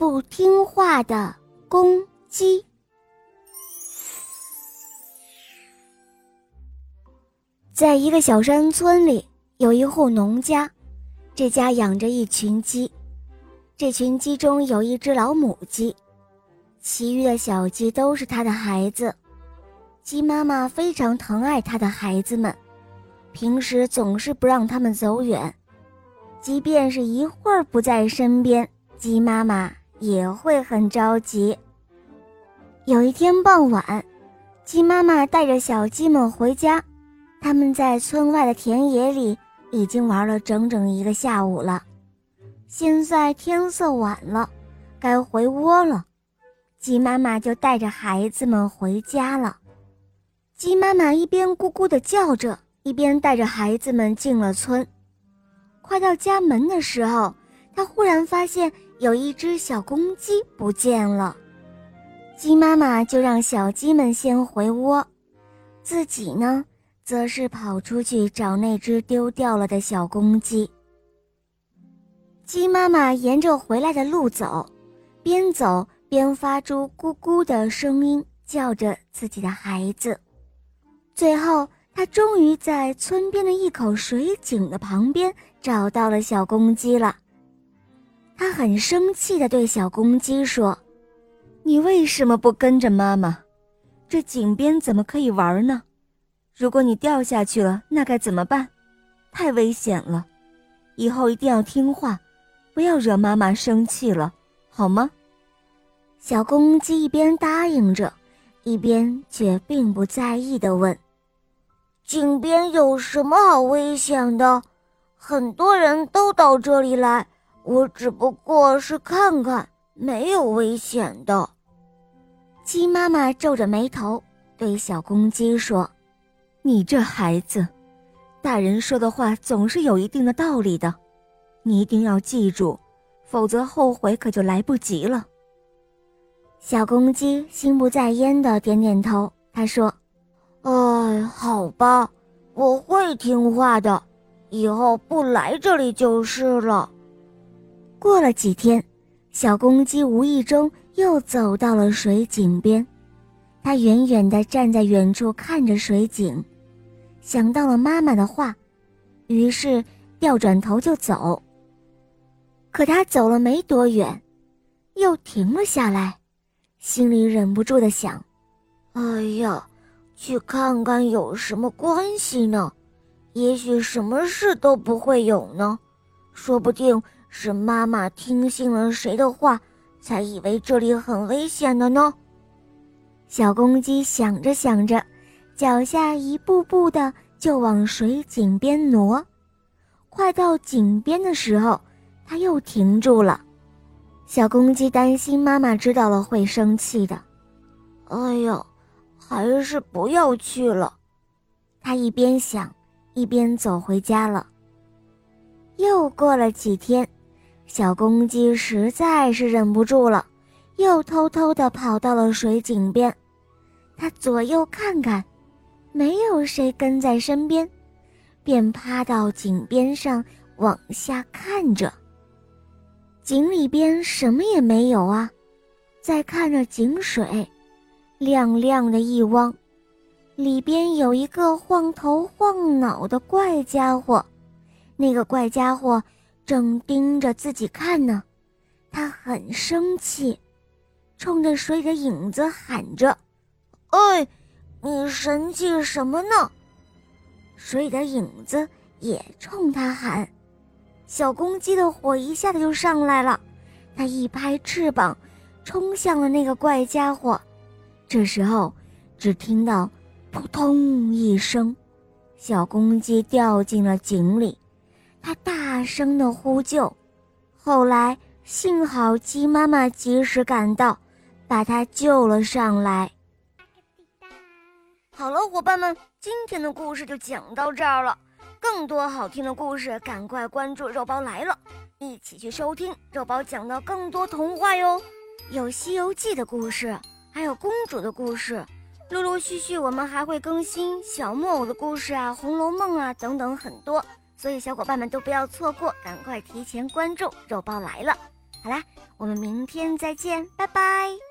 不听话的公鸡。在一个小山村里，有一户农家，这家养着一群鸡，这群鸡中有一只老母鸡，其余的小鸡都是它的孩子。鸡妈妈非常疼爱它的孩子们，平时总是不让它们走远，即便是一会儿不在身边，鸡妈妈也会很着急。有一天傍晚，鸡妈妈带着小鸡们回家。他们在村外的田野里已经玩了整整一个下午了，现在天色晚了，该回窝了。鸡妈妈就带着孩子们回家了。鸡妈妈一边咕咕地叫着，一边带着孩子们进了村。快到家门的时候，她忽然发现有一只小公鸡不见了。鸡妈妈就让小鸡们先回窝，自己呢？则是跑出去找那只丢掉了的小公鸡。鸡妈妈沿着回来的路走，边走边发出咕咕的声音，叫着自己的孩子。最后，她终于在村边的一口水井的旁边找到了小公鸡了。他很生气地对小公鸡说：“你为什么不跟着妈妈？这井边怎么可以玩呢？”如果你掉下去了，那该怎么办？太危险了！以后一定要听话，不要惹妈妈生气了，好吗？小公鸡一边答应着，一边却并不在意地问：“井边有什么好危险的？很多人都到这里来，我只不过是看看，没有危险的。”鸡妈妈皱着眉头对小公鸡说。你这孩子，大人说的话总是有一定的道理的，你一定要记住，否则后悔可就来不及了。小公鸡心不在焉的点点头，他说：“哎，好吧，我会听话的，以后不来这里就是了。”过了几天，小公鸡无意中又走到了水井边，它远远地站在远处看着水井。想到了妈妈的话，于是掉转头就走。可它走了没多远，又停了下来，心里忍不住的想：“哎呀，去看看有什么关系呢？也许什么事都不会有呢。说不定是妈妈听信了谁的话，才以为这里很危险的呢。”小公鸡想着想着。脚下一步步的就往水井边挪，快到井边的时候，它又停住了。小公鸡担心妈妈知道了会生气的，哎呀，还是不要去了。它一边想，一边走回家了。又过了几天，小公鸡实在是忍不住了，又偷偷地跑到了水井边，它左右看看。没有谁跟在身边，便趴到井边上往下看着。井里边什么也没有啊！再看着井水，亮亮的一汪，里边有一个晃头晃脑的怪家伙。那个怪家伙正盯着自己看呢，他很生气，冲着水里的影子喊着：“哎！”你神气什么呢？水里的影子也冲他喊。小公鸡的火一下子就上来了，它一拍翅膀，冲向了那个怪家伙。这时候，只听到“扑通”一声，小公鸡掉进了井里。它大大声的呼救，后来幸好鸡妈妈及时赶到，把它救了上来。好了，伙伴们，今天的故事就讲到这儿了。更多好听的故事，赶快关注“肉包来了”，一起去收听肉包讲的更多童话哟。有《西游记》的故事，还有公主的故事，陆陆续续我们还会更新小木偶的故事啊，《红楼梦》啊等等很多，所以小伙伴们都不要错过，赶快提前关注“肉包来了”。好啦，我们明天再见，拜拜。